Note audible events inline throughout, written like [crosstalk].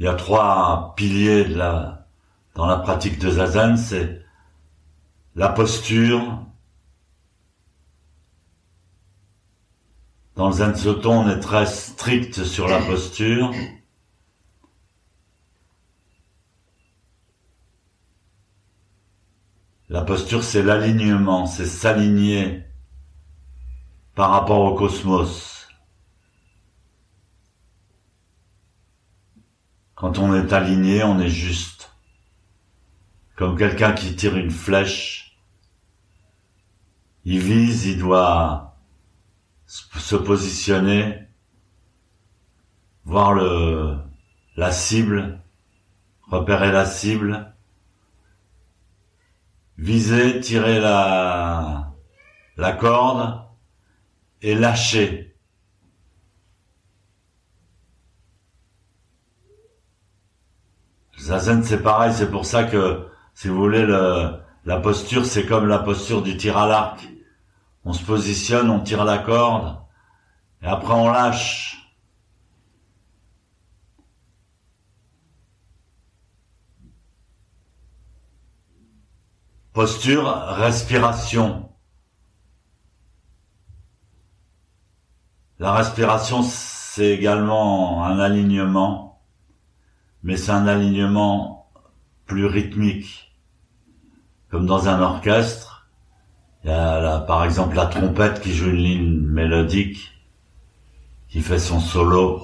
il y a trois piliers dans la pratique de zazen, c'est la posture. Dans le zen soto, on est très strict sur la posture. La posture, c'est l'alignement, c'est s'aligner par rapport au cosmos. Quand on est aligné, on est juste. Comme quelqu'un qui tire une flèche. Il vise, il doit se positionner, voir le, la cible, repérer la cible, viser, tirer la, la corde et lâcher. Zazen, c'est pareil, c'est pour ça que, si vous voulez, le, la posture, c'est comme la posture du tir à l'arc. On se positionne, on tire la corde, et après on lâche. Posture, respiration. La respiration, c'est également un alignement, mais c'est un alignement plus rythmique. Comme dans un orchestre, il y a par exemple la trompette qui joue une ligne mélodique, qui fait son solo.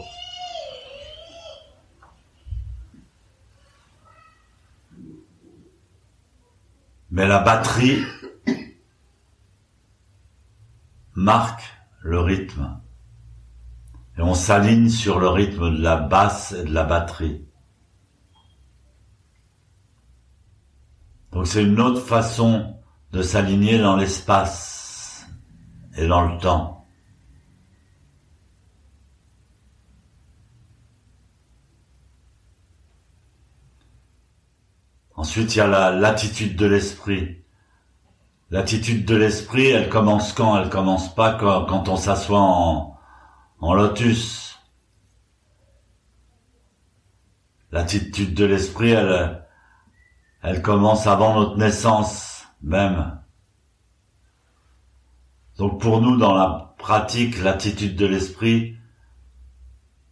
Mais la batterie marque le rythme. Et on s'aligne sur le rythme de la basse et de la batterie. Donc c'est une autre façon de s'aligner dans l'espace et dans le temps. Ensuite, il y a l'attitude de l'esprit. L'attitude de l'esprit, elle commence quand? Elle commence pas quand, on s'assoit en lotus. L'attitude de l'esprit, elle, elle commence avant notre naissance même. Donc pour nous, dans la pratique, l'attitude de l'esprit,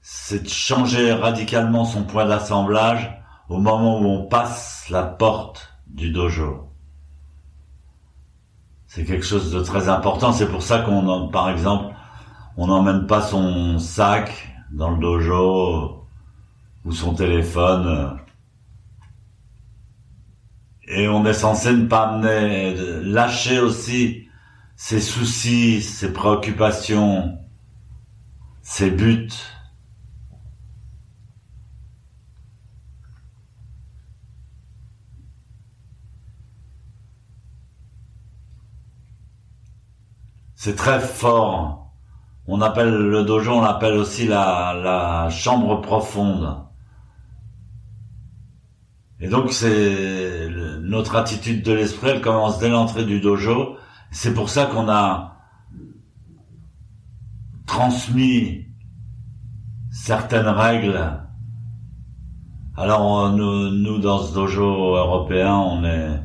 c'est de changer radicalement son point d'assemblage au moment où on passe la porte du dojo. C'est quelque chose de très important. C'est pour ça qu'on, par exemple, on n'emmène pas son sac dans le dojo ou son téléphone. Et on est censé ne pas amener, lâcher aussi ses soucis, ses préoccupations, ses buts. C'est très fort on appelle le dojo, on l'appelle aussi la, la chambre profonde. Et donc c'est notre attitude de l'esprit, elle commence dès l'entrée du dojo. C'est pour ça qu'on a transmis certaines règles. Alors nous, nous dans ce dojo européen, on est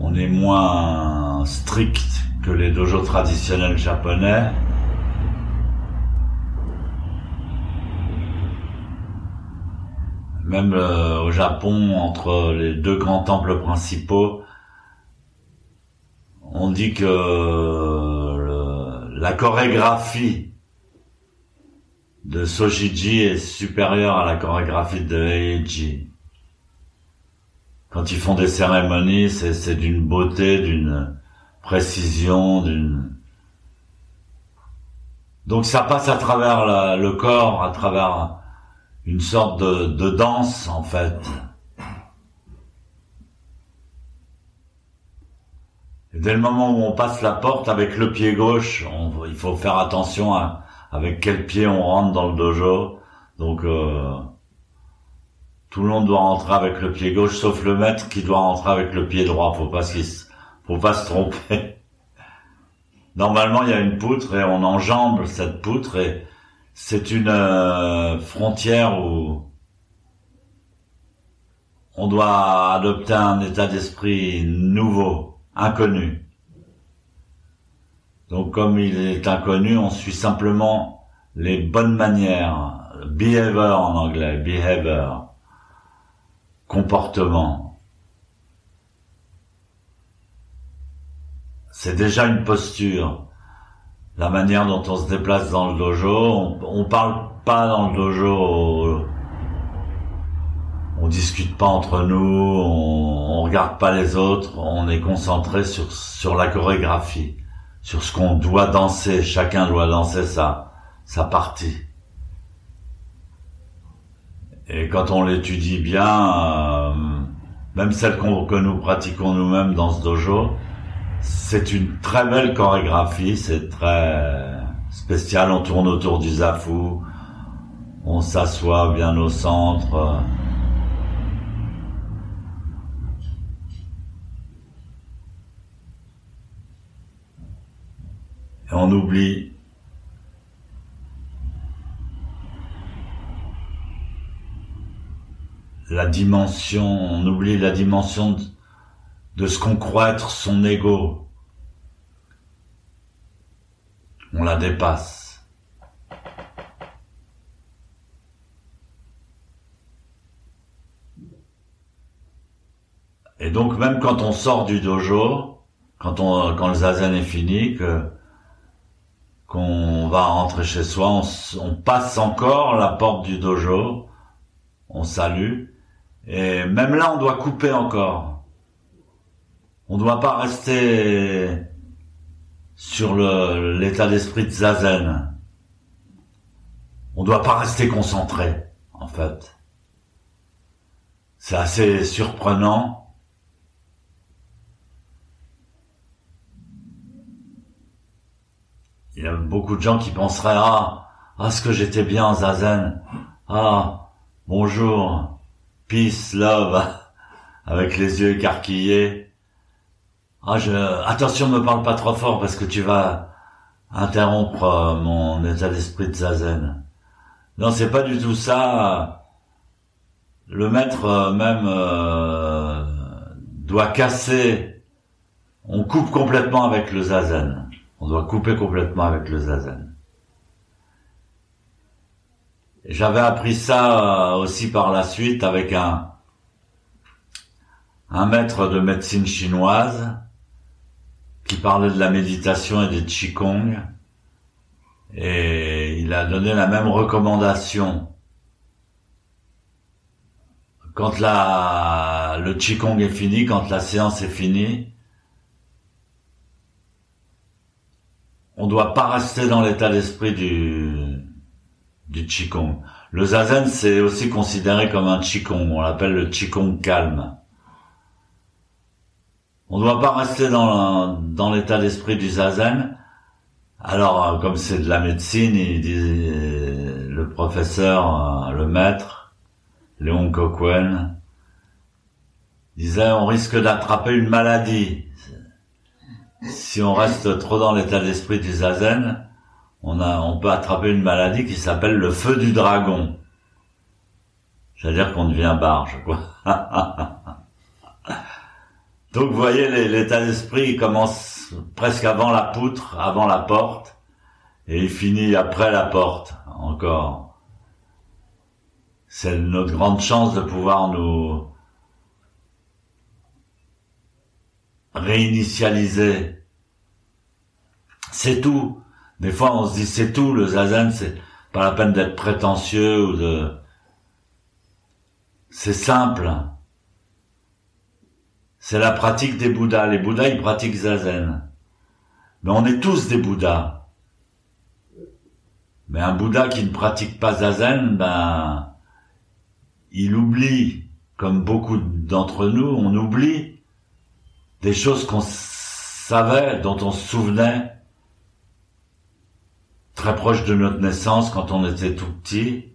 on est moins strict que les dojos traditionnels japonais. Même euh, au Japon, entre les deux grands temples principaux, on dit que la chorégraphie de Sojiji est supérieure à la chorégraphie de Eiji. Quand ils font des cérémonies, c'est d'une beauté, d'une précision, d'une... Donc ça passe à travers le corps, à travers une sorte de, danse en fait. Et dès le moment où on passe la porte avec le pied gauche, il faut faire attention à avec quel pied on rentre dans le dojo. Donc euh, tout le monde doit rentrer avec le pied gauche, sauf le maître qui doit rentrer avec le pied droit. Faut pas qu'il faut pas se tromper. [laughs] Normalement, il y a une poutre et on enjambe cette poutre et c'est une euh, frontière où on doit adopter un état d'esprit nouveau, inconnu. Donc comme il est inconnu, on suit simplement les bonnes manières, behavior en anglais, behavior, comportement. C'est déjà une posture. La manière dont on se déplace dans le dojo, on, parle pas dans le dojo on discute pas entre nous, on, regarde pas les autres, on est concentré sur sur la chorégraphie, sur ce qu'on doit danser. Chacun doit danser sa sa partie. Et quand on l'étudie bien, euh, même celle que nous pratiquons nous-mêmes dans ce dojo, c'est une très belle chorégraphie, c'est très spécial. On tourne autour du zafu, on s'assoit bien au centre. Et on oublie la dimension, on oublie la dimension de, ce qu'on croit être son ego. On la dépasse. Et donc même quand on sort du dojo, quand on quand le zazen est fini, qu'on va rentrer chez soi, on, passe encore la porte du dojo, on salue, et même là on doit couper encore. On ne doit pas rester sur l'état d'esprit de zazen. On ne doit pas rester concentré, en fait. C'est assez surprenant. Il y a beaucoup de gens qui penseraient ah ah ce que j'étais bien en zazen. Ah bonjour. Peace love avec les yeux écarquillés ah je attention me parle pas trop fort parce que tu vas interrompre euh, mon état d'esprit de zazen. Non c'est pas du tout ça. Le maître euh, même euh, doit casser. On coupe complètement avec le zazen. On doit couper complètement avec le zazen. J'avais appris ça aussi par la suite avec un, un maître de médecine chinoise qui parlait de la méditation et des qigong et il a donné la même recommandation. Quand la, le qigong est fini, quand la séance est finie, on doit pas rester dans l'état d'esprit du du qigong. Le zazen c'est aussi considéré comme un qigong, on l'appelle le qigong calme. On ne doit pas rester dans l'état d'esprit du zazen. Alors euh, comme c'est de la médecine, dit le professeur, euh, le maître Léon Coquen disait on risque d'attraper une maladie si on reste trop dans l'état d'esprit du zazen, on a, on peut attraper une maladie qui s'appelle le feu du dragon. C'est-à-dire qu'on devient barge, quoi. [laughs] Donc, vous voyez, l'état d'esprit commence presque avant la poutre, avant la porte, et il finit après la porte, encore. C'est notre grande chance de pouvoir nous, réinitialiser. C'est tout. Des fois, on se dit c'est tout. Le zazen, c'est pas la peine d'être prétentieux ou de. C'est simple. C'est la pratique des Bouddhas. Les Bouddhas, ils pratiquent zazen. Mais on est tous des Bouddhas. Mais un Bouddha qui ne pratique pas zazen, ben, il oublie, comme beaucoup d'entre nous, on oublie des choses qu'on savait, dont on se souvenait très proche de notre naissance quand on était tout petit.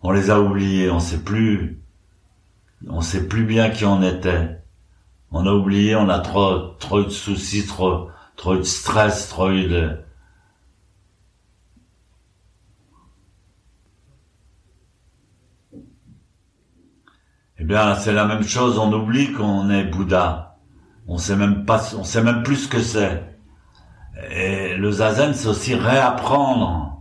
On les a oubliés, on sait plus, on sait plus bien qui on était. On a oublié, on a trop, trop eu de soucis, trop, trop eu de stress, trop eu de, Eh bien, c'est la même chose, on oublie qu'on est Bouddha. On sait même pas, on sait même plus ce que c'est. Et le zazen, c'est aussi réapprendre.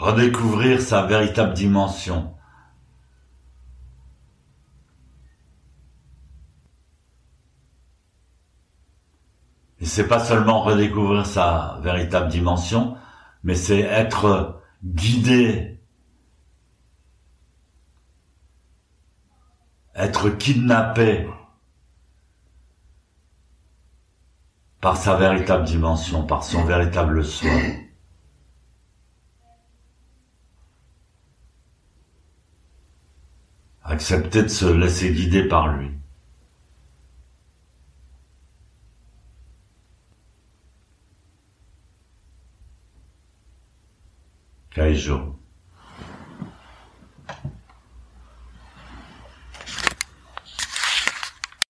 Redécouvrir sa véritable dimension. Et c'est pas seulement redécouvrir sa véritable dimension, mais c'est être guidé, être kidnappé par sa véritable dimension, par son véritable soi. Accepter de se laisser guider par lui. Kaijo